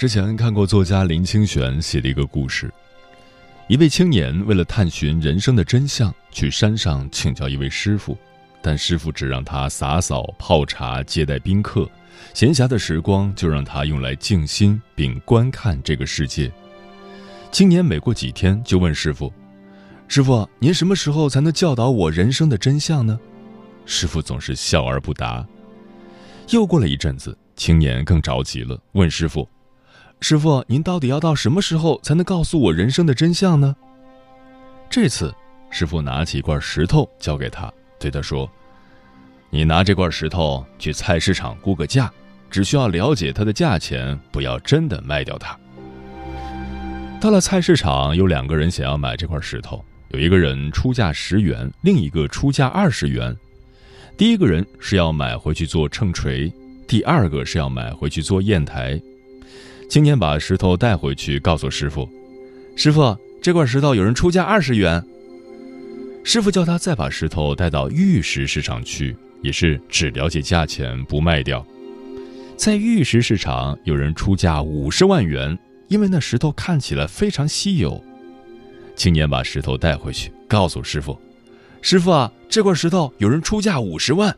之前看过作家林清玄写的一个故事，一位青年为了探寻人生的真相，去山上请教一位师傅，但师傅只让他洒扫、泡茶、接待宾客，闲暇的时光就让他用来静心并观看这个世界。青年每过几天就问师傅：“师傅，您什么时候才能教导我人生的真相呢？”师傅总是笑而不答。又过了一阵子，青年更着急了，问师傅。师傅，您到底要到什么时候才能告诉我人生的真相呢？这次，师傅拿起一块石头交给他，对他说：“你拿这块石头去菜市场估个价，只需要了解它的价钱，不要真的卖掉它。”到了菜市场，有两个人想要买这块石头，有一个人出价十元，另一个出价二十元。第一个人是要买回去做秤锤，第二个是要买回去做砚台。青年把石头带回去，告诉师傅：“师傅，这块石头有人出价二十元。”师傅叫他再把石头带到玉石市场去，也是只了解价钱，不卖掉。在玉石市场，有人出价五十万元，因为那石头看起来非常稀有。青年把石头带回去，告诉师傅：“师傅啊，这块石头有人出价五十万。”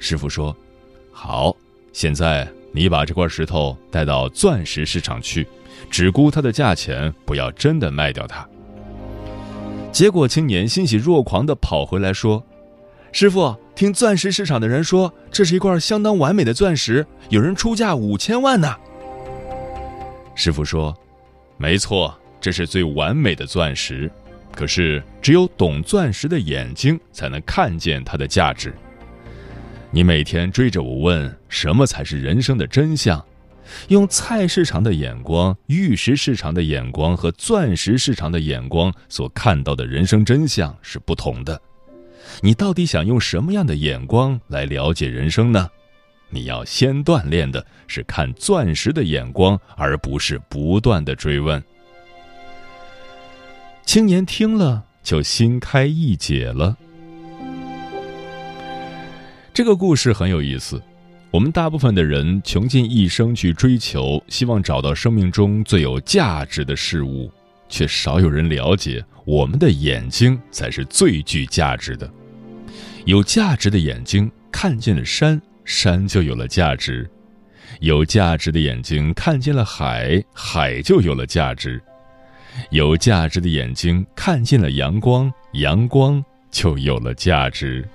师傅说：“好，现在。”你把这块石头带到钻石市场去，只估它的价钱，不要真的卖掉它。结果青年欣喜若狂地跑回来说：“师傅，听钻石市场的人说，这是一块相当完美的钻石，有人出价五千万呢。”师傅说：“没错，这是最完美的钻石，可是只有懂钻石的眼睛才能看见它的价值。”你每天追着我问什么才是人生的真相，用菜市场的眼光、玉石市场的眼光和钻石市场的眼光所看到的人生真相是不同的。你到底想用什么样的眼光来了解人生呢？你要先锻炼的是看钻石的眼光，而不是不断的追问。青年听了就心开意解了。这个故事很有意思。我们大部分的人穷尽一生去追求，希望找到生命中最有价值的事物，却少有人了解，我们的眼睛才是最具价值的。有价值的眼睛看见了山，山就有了价值；有价值的眼睛看见了海，海就有了价值；有价值的眼睛看见了阳光，阳光就有了价值。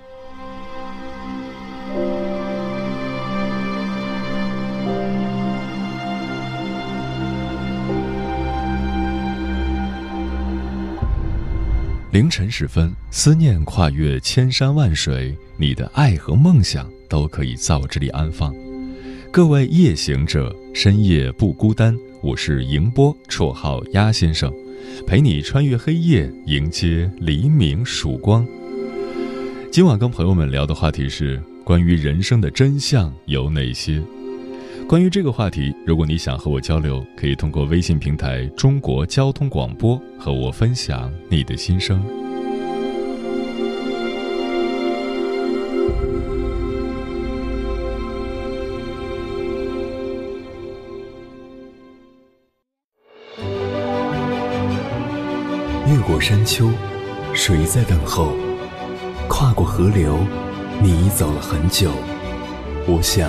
凌晨时分，思念跨越千山万水，你的爱和梦想都可以在我这里安放。各位夜行者，深夜不孤单。我是迎波，绰号鸭先生，陪你穿越黑夜，迎接黎明曙光。今晚跟朋友们聊的话题是关于人生的真相有哪些？关于这个话题，如果你想和我交流，可以通过微信平台“中国交通广播”和我分享你的心声。越过山丘，谁在等候？跨过河流，你已走了很久，我想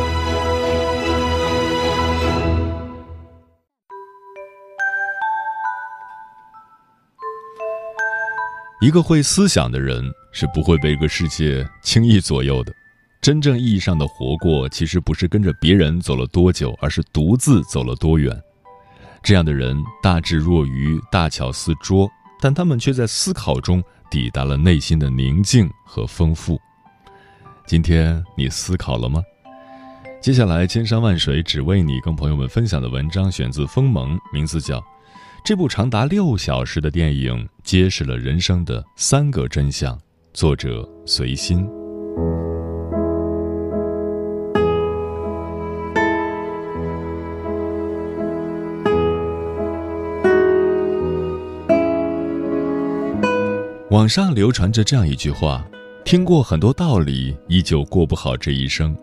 一个会思想的人是不会被这个世界轻易左右的。真正意义上的活过，其实不是跟着别人走了多久，而是独自走了多远。这样的人大智若愚，大巧似拙，但他们却在思考中抵达了内心的宁静和丰富。今天你思考了吗？接下来，千山万水只为你，跟朋友们分享的文章选自《锋芒》，名字叫。这部长达六小时的电影揭示了人生的三个真相。作者随心。网上流传着这样一句话：“听过很多道理，依旧过不好这一生。”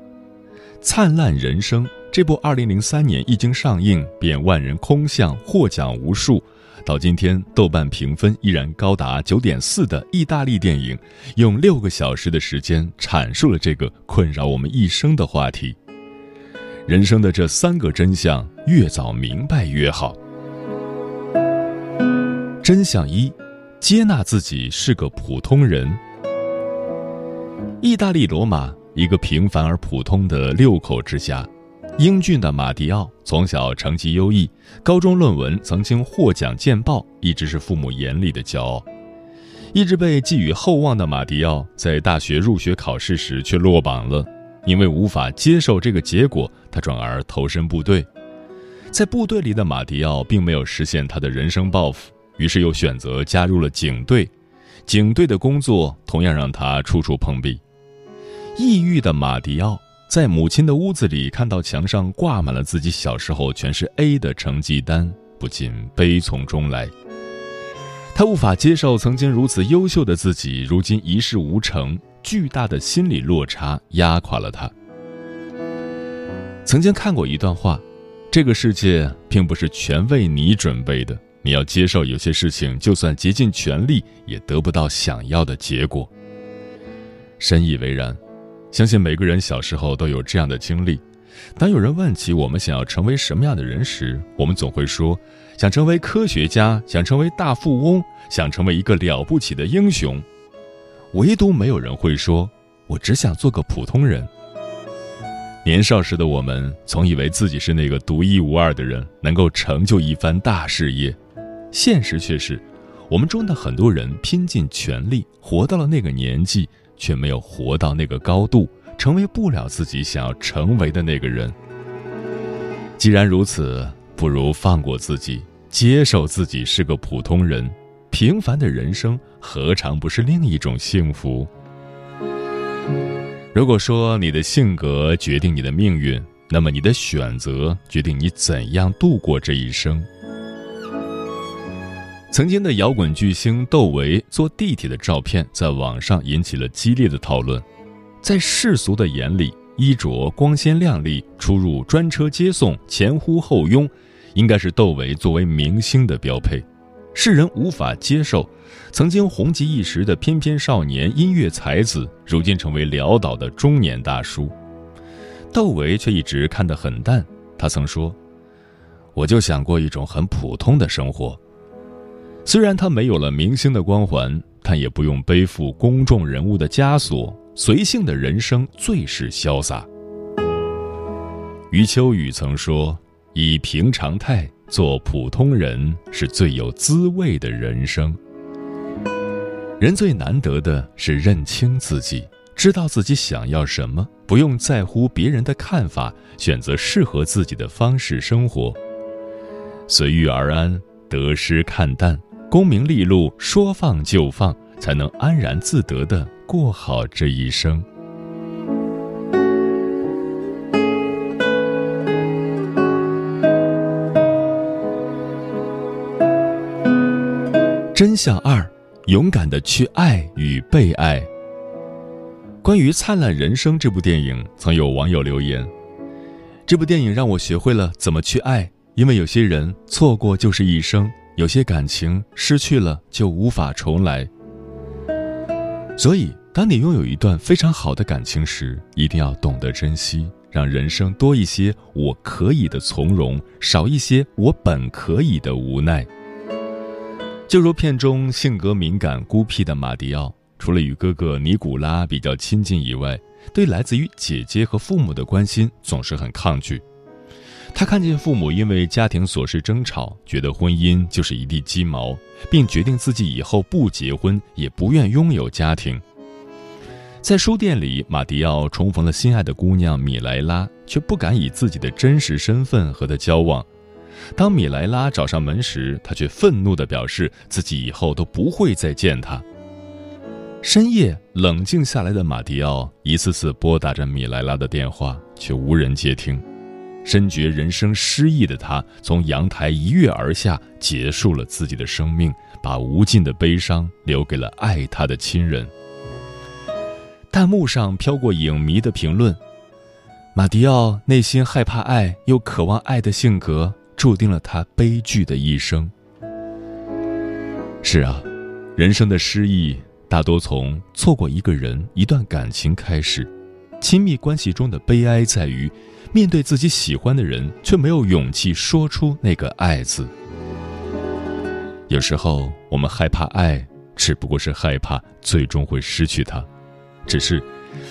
灿烂人生。这部2003年一经上映便万人空巷，获奖无数，到今天豆瓣评分依然高达9.4的意大利电影，用六个小时的时间阐述了这个困扰我们一生的话题。人生的这三个真相，越早明白越好。真相一：接纳自己是个普通人。意大利罗马，一个平凡而普通的六口之家。英俊的马迪奥从小成绩优异，高中论文曾经获奖见报，一直是父母眼里的骄傲。一直被寄予厚望的马迪奥，在大学入学考试时却落榜了。因为无法接受这个结果，他转而投身部队。在部队里的马迪奥并没有实现他的人生抱负，于是又选择加入了警队。警队的工作同样让他处处碰壁。抑郁的马迪奥。在母亲的屋子里，看到墙上挂满了自己小时候全是 A 的成绩单，不禁悲从中来。他无法接受曾经如此优秀的自己，如今一事无成，巨大的心理落差压垮了他。曾经看过一段话：这个世界并不是全为你准备的，你要接受有些事情，就算竭尽全力，也得不到想要的结果。深以为然。相信每个人小时候都有这样的经历：当有人问起我们想要成为什么样的人时，我们总会说想成为科学家，想成为大富翁，想成为一个了不起的英雄。唯独没有人会说：“我只想做个普通人。”年少时的我们总以为自己是那个独一无二的人，能够成就一番大事业。现实却是，我们中的很多人拼尽全力，活到了那个年纪。却没有活到那个高度，成为不了自己想要成为的那个人。既然如此，不如放过自己，接受自己是个普通人。平凡的人生，何尝不是另一种幸福？如果说你的性格决定你的命运，那么你的选择决定你怎样度过这一生。曾经的摇滚巨星窦唯坐地铁的照片在网上引起了激烈的讨论。在世俗的眼里，衣着光鲜亮丽、出入专车接送、前呼后拥，应该是窦唯作为明星的标配。世人无法接受，曾经红极一时的翩翩少年、音乐才子，如今成为潦倒的中年大叔。窦唯却一直看得很淡。他曾说：“我就想过一种很普通的生活。”虽然他没有了明星的光环，但也不用背负公众人物的枷锁，随性的人生最是潇洒。余秋雨曾说：“以平常态做普通人，是最有滋味的人生。”人最难得的是认清自己，知道自己想要什么，不用在乎别人的看法，选择适合自己的方式生活，随遇而安，得失看淡。功名利禄说放就放，才能安然自得的过好这一生。真相二：勇敢的去爱与被爱。关于《灿烂人生》这部电影，曾有网友留言：“这部电影让我学会了怎么去爱，因为有些人错过就是一生，有些感情失去了就无法重来。所以，当你拥有一段非常好的感情时，一定要懂得珍惜，让人生多一些我可以的从容，少一些我本可以的无奈。”就如片中性格敏感孤僻的马迪奥。除了与哥哥尼古拉比较亲近以外，对来自于姐姐和父母的关心总是很抗拒。他看见父母因为家庭琐事争吵，觉得婚姻就是一地鸡毛，并决定自己以后不结婚，也不愿拥有家庭。在书店里，马迪奥重逢了心爱的姑娘米莱拉，却不敢以自己的真实身份和她交往。当米莱拉找上门时，他却愤怒地表示自己以后都不会再见她。深夜冷静下来的马迪奥一次次拨打着米莱拉的电话，却无人接听。深觉人生失意的他，从阳台一跃而下，结束了自己的生命，把无尽的悲伤留给了爱他的亲人。弹幕上飘过影迷的评论：“马迪奥内心害怕爱又渴望爱的性格，注定了他悲剧的一生。”是啊，人生的失意。大多从错过一个人、一段感情开始，亲密关系中的悲哀在于，面对自己喜欢的人，却没有勇气说出那个“爱”字。有时候，我们害怕爱，只不过是害怕最终会失去他。只是，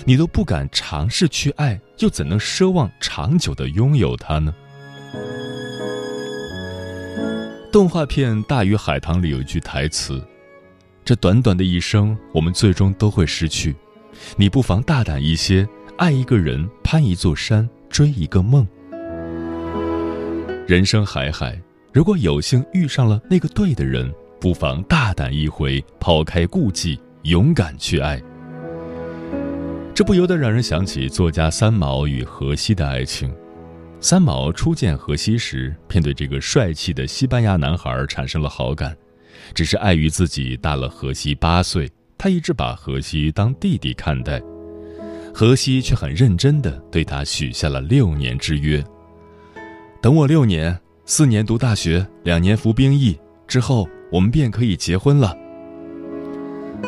你都不敢尝试去爱，又怎能奢望长久的拥有他呢？动画片《大鱼海棠》里有一句台词。这短短的一生，我们最终都会失去。你不妨大胆一些，爱一个人，攀一座山，追一个梦。人生海海，如果有幸遇上了那个对的人，不妨大胆一回，抛开顾忌，勇敢去爱。这不由得让人想起作家三毛与荷西的爱情。三毛初见荷西时，便对这个帅气的西班牙男孩产生了好感。只是碍于自己大了荷西八岁，他一直把荷西当弟弟看待。荷西却很认真地对他许下了六年之约：等我六年，四年读大学，两年服兵役之后，我们便可以结婚了。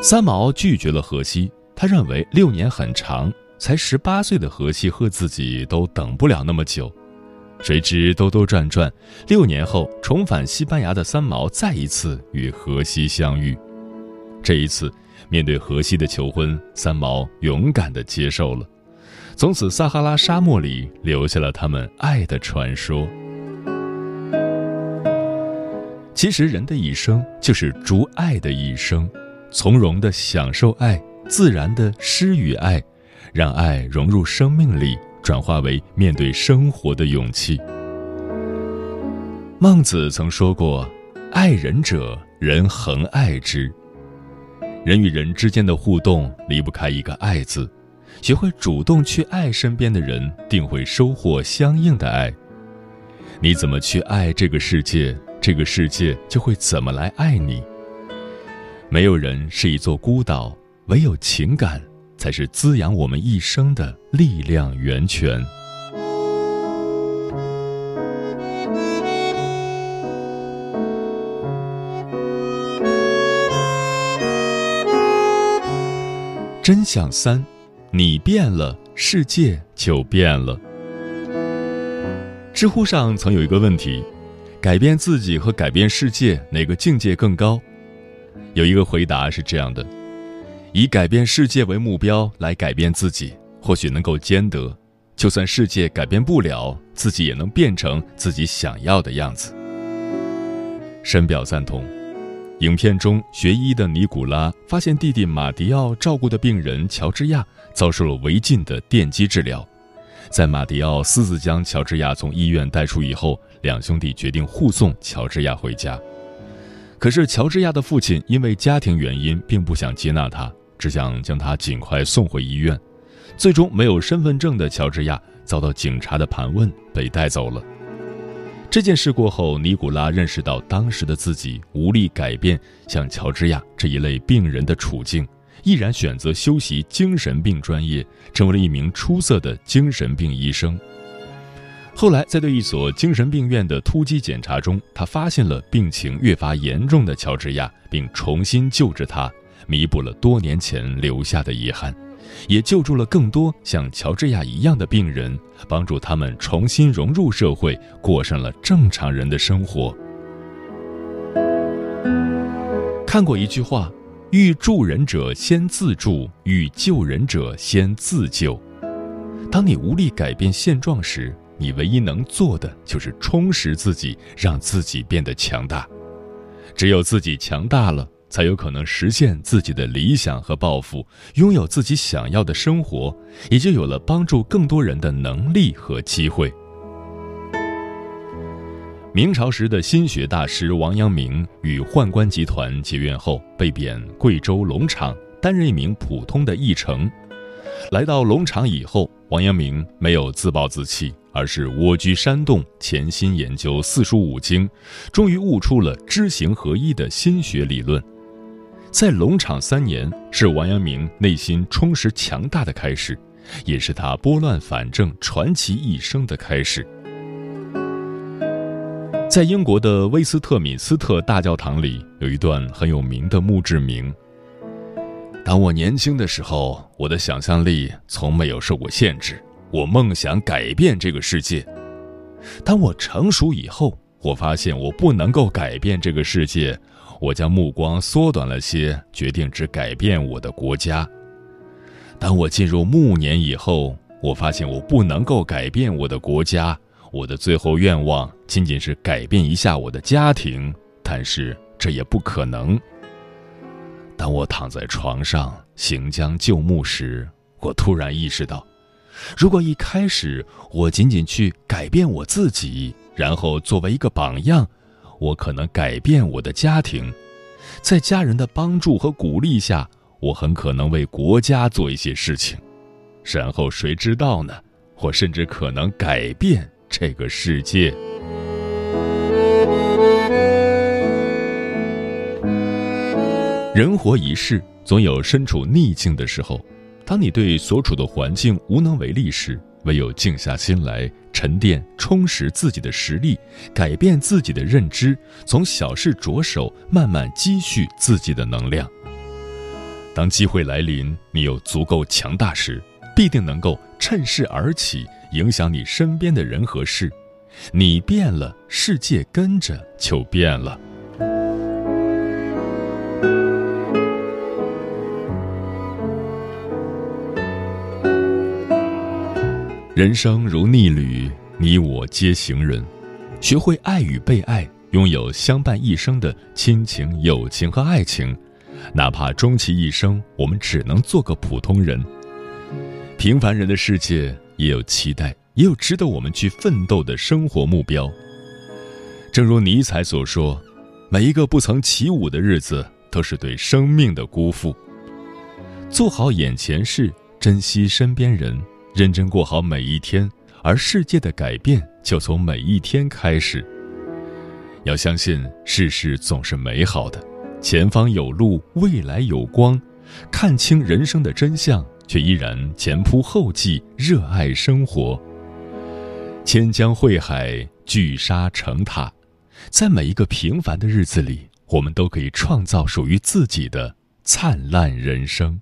三毛拒绝了荷西，他认为六年很长，才十八岁的荷西和自己都等不了那么久。谁知兜兜转转，六年后重返西班牙的三毛再一次与荷西相遇。这一次，面对荷西的求婚，三毛勇敢地接受了。从此，撒哈拉沙漠里留下了他们爱的传说。其实，人的一生就是逐爱的一生，从容地享受爱，自然地施与爱，让爱融入生命里。转化为面对生活的勇气。孟子曾说过：“爱人者，人恒爱之。”人与人之间的互动离不开一个“爱”字，学会主动去爱身边的人，定会收获相应的爱。你怎么去爱这个世界，这个世界就会怎么来爱你。没有人是一座孤岛，唯有情感。才是滋养我们一生的力量源泉。真相三：你变了，世界就变了。知乎上曾有一个问题：改变自己和改变世界，哪个境界更高？有一个回答是这样的。以改变世界为目标来改变自己，或许能够兼得。就算世界改变不了，自己也能变成自己想要的样子。深表赞同。影片中学医的尼古拉发现弟弟马迪奥照顾的病人乔治亚遭受了违禁的电击治疗，在马迪奥私自将乔治亚从医院带出以后，两兄弟决定护送乔治亚回家。可是乔治亚的父亲因为家庭原因，并不想接纳他。只想将他尽快送回医院，最终没有身份证的乔治亚遭到警察的盘问，被带走了。这件事过后，尼古拉认识到当时的自己无力改变像乔治亚这一类病人的处境，毅然选择修习精神病专业，成为了一名出色的精神病医生。后来，在对一所精神病院的突击检查中，他发现了病情越发严重的乔治亚，并重新救治他，弥补了多年前留下的遗憾。也救助了更多像乔治亚一样的病人，帮助他们重新融入社会，过上了正常人的生活。看过一句话：“欲助人者先自助，欲救人者先自救。”当你无力改变现状时，你唯一能做的就是充实自己，让自己变得强大。只有自己强大了。才有可能实现自己的理想和抱负，拥有自己想要的生活，也就有了帮助更多人的能力和机会。明朝时的心学大师王阳明与宦官集团结怨后，被贬贵州龙场，担任一名普通的驿丞。来到龙场以后，王阳明没有自暴自弃，而是蜗居山洞，潜心研究四书五经，终于悟出了知行合一的心学理论。在龙场三年，是王阳明内心充实强大的开始，也是他拨乱反正、传奇一生的开始。在英国的威斯特敏斯特大教堂里，有一段很有名的墓志铭：“当我年轻的时候，我的想象力从没有受过限制，我梦想改变这个世界；当我成熟以后，我发现我不能够改变这个世界。”我将目光缩短了些，决定只改变我的国家。当我进入暮年以后，我发现我不能够改变我的国家。我的最后愿望仅仅是改变一下我的家庭，但是这也不可能。当我躺在床上行将就木时，我突然意识到，如果一开始我仅仅去改变我自己，然后作为一个榜样。我可能改变我的家庭，在家人的帮助和鼓励下，我很可能为国家做一些事情，然后谁知道呢？我甚至可能改变这个世界。人活一世，总有身处逆境的时候。当你对所处的环境无能为力时，唯有静下心来，沉淀、充实自己的实力，改变自己的认知，从小事着手，慢慢积蓄自己的能量。当机会来临，你有足够强大时，必定能够趁势而起，影响你身边的人和事。你变了，世界跟着就变了。人生如逆旅，你我皆行人。学会爱与被爱，拥有相伴一生的亲情、友情和爱情，哪怕终其一生，我们只能做个普通人。平凡人的世界也有期待，也有值得我们去奋斗的生活目标。正如尼采所说：“每一个不曾起舞的日子，都是对生命的辜负。”做好眼前事，珍惜身边人。认真过好每一天，而世界的改变就从每一天开始。要相信世事总是美好的，前方有路，未来有光。看清人生的真相，却依然前仆后继，热爱生活。千江汇海，聚沙成塔，在每一个平凡的日子里，我们都可以创造属于自己的灿烂人生。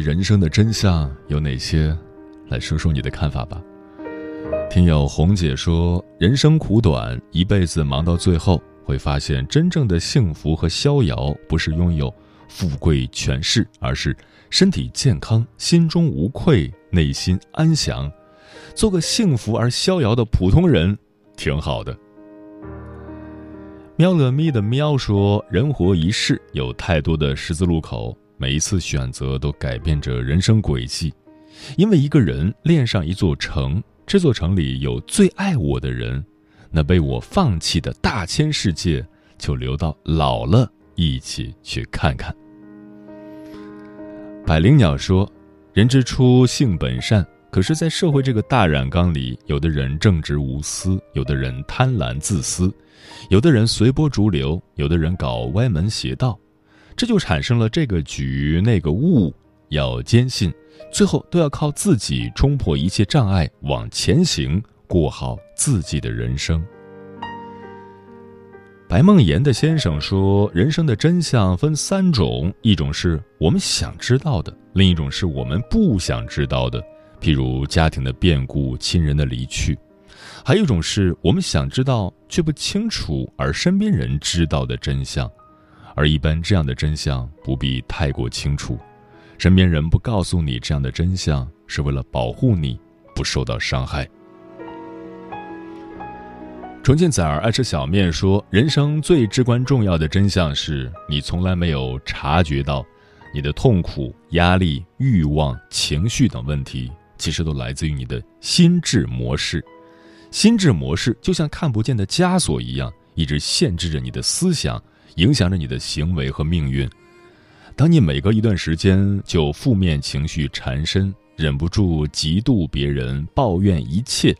人生的真相有哪些？来说说你的看法吧。听友红姐说：“人生苦短，一辈子忙到最后，会发现真正的幸福和逍遥，不是拥有富贵权势，而是身体健康、心中无愧、内心安详，做个幸福而逍遥的普通人，挺好的。喵了咪的喵说：“人活一世，有太多的十字路口，每一次选择都改变着人生轨迹。因为一个人恋上一座城，这座城里有最爱我的人，那被我放弃的大千世界，就留到老了一起去看看。”百灵鸟说：“人之初，性本善。可是，在社会这个大染缸里，有的人正直无私，有的人贪婪自私，有的人随波逐流，有的人搞歪门邪道，这就产生了这个局那个物。要坚信，最后都要靠自己冲破一切障碍往前行，过好自己的人生。”白梦岩的先生说：“人生的真相分三种，一种是我们想知道的，另一种是我们不想知道的，譬如家庭的变故、亲人的离去；还有一种是我们想知道却不清楚，而身边人知道的真相。而一般这样的真相不必太过清楚，身边人不告诉你这样的真相，是为了保护你不受到伤害。”重庆崽儿爱吃小面说：“人生最至关重要的真相是你从来没有察觉到，你的痛苦、压力、欲望、情绪等问题，其实都来自于你的心智模式。心智模式就像看不见的枷锁一样，一直限制着你的思想，影响着你的行为和命运。当你每隔一段时间就负面情绪缠身，忍不住嫉妒别人，抱怨一切。”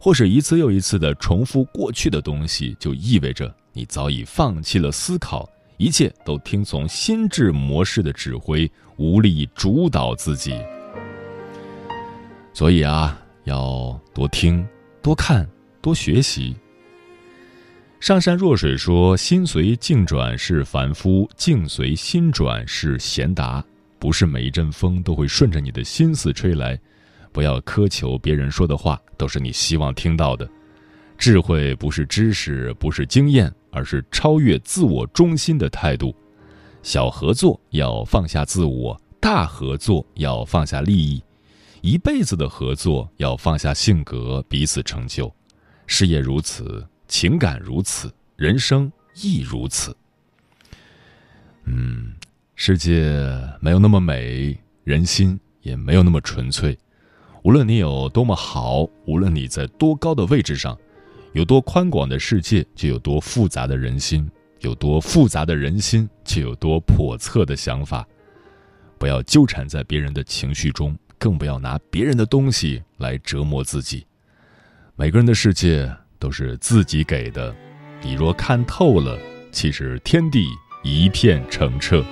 或是一次又一次的重复过去的东西，就意味着你早已放弃了思考，一切都听从心智模式的指挥，无力主导自己。所以啊，要多听、多看、多学习。上善若水说：“心随境转是凡夫，境随心转是贤达。不是每一阵风都会顺着你的心思吹来。”不要苛求别人说的话都是你希望听到的，智慧不是知识，不是经验，而是超越自我中心的态度。小合作要放下自我，大合作要放下利益，一辈子的合作要放下性格，彼此成就。事业如此，情感如此，人生亦如此。嗯，世界没有那么美，人心也没有那么纯粹。无论你有多么好，无论你在多高的位置上，有多宽广的世界，就有多复杂的人心；有多复杂的人心，就有多叵测的想法。不要纠缠在别人的情绪中，更不要拿别人的东西来折磨自己。每个人的世界都是自己给的，你若看透了，其实天地一片澄澈。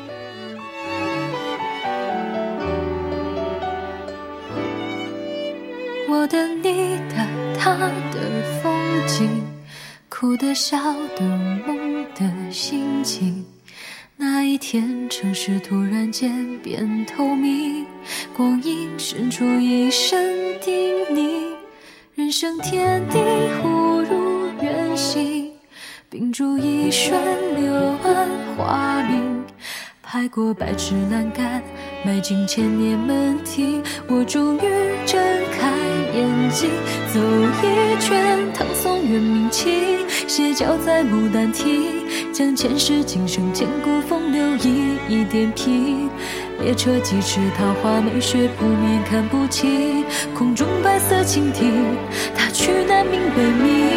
我的、你的、他的风景，哭的、笑的、梦的心情。那一天，城市突然间变透明，光阴渗出一声叮咛，人生天地忽如远行，秉烛一瞬，柳暗花明，拍过百尺栏杆，迈进千年门庭，我终于睁开。眼睛走一圈，唐宋元明清，斜角在牡丹亭，将前世今生千古风流一一点评。列车疾驰，桃花美雪扑面看不清，空中白色蜻蜓，他去南冥北冥。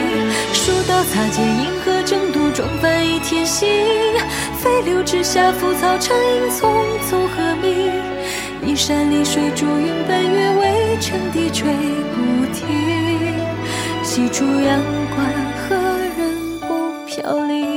书刀擦肩，银河争渡，撞翻一天星。飞流直下，浮草成荫，匆匆和鸣。一山一水，逐云奔月，渭城低垂不停。西出阳关，何人不飘零？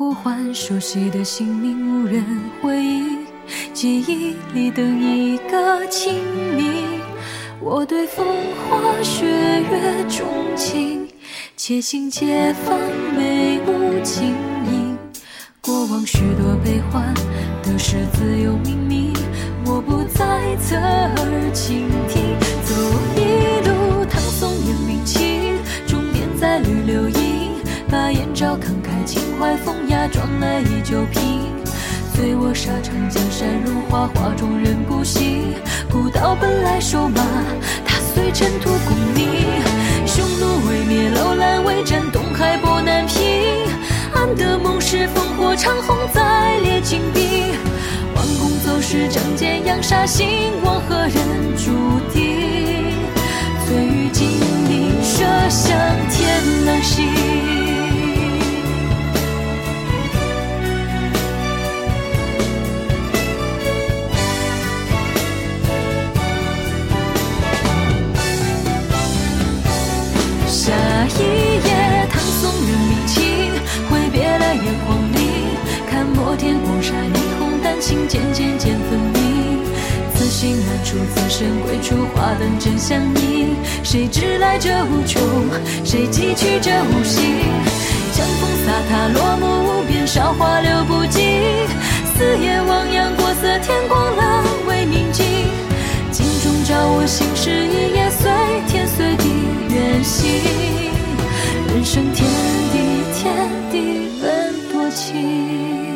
呼唤熟悉的姓名，无人回应。记忆里等一个清明。我对风花雪月钟情，且行且放，眉目轻盈。往许多悲欢，得失自有冥冥，我不再侧耳倾听。走一路唐宋元明清，终点在绿柳荫，把眼罩看开，情怀风，装来一酒瓶。醉我沙场江山如画，画中人不醒。古道本来瘦马，踏碎尘土功名。匈奴未灭，楼兰未战，东海波难平。安得猛士烽火长虹再列金兵？弯弓走石，仗剑扬沙，兴亡何人注定？醉于金陵，射向天下一页，唐宋元明清，挥别了眼光里，看摩天古刹霓虹，丹青渐渐渐分明。此心难处，此生归处，花灯正相映。谁知来者无穷，谁寄去这无心？江风飒沓，落幕无边，韶华流不尽。四野汪洋，国色天光，冷未宁静。镜中照我心事，一夜。心。人生天地，天地分多情。